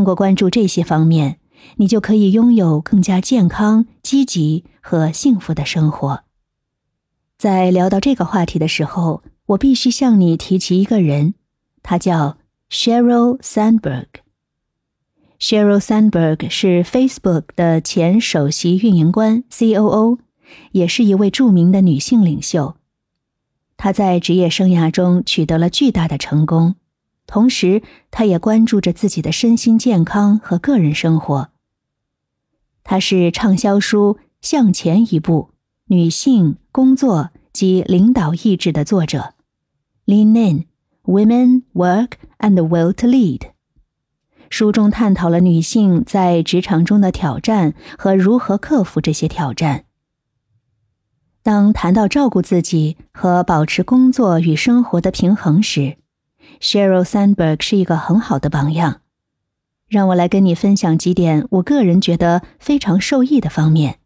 通过关注这些方面，你就可以拥有更加健康、积极和幸福的生活。在聊到这个话题的时候，我必须向你提起一个人，他叫 Sheryl Sandberg。Sheryl Sandberg 是 Facebook 的前首席运营官 （COO），也是一位著名的女性领袖。她在职业生涯中取得了巨大的成功。同时，他也关注着自己的身心健康和个人生活。他是畅销书《向前一步：女性工作及领导意志》的作者，Lean In: Women, Work and Will to Lead。书中探讨了女性在职场中的挑战和如何克服这些挑战。当谈到照顾自己和保持工作与生活的平衡时，Sheryl Sandberg 是一个很好的榜样，让我来跟你分享几点我个人觉得非常受益的方面。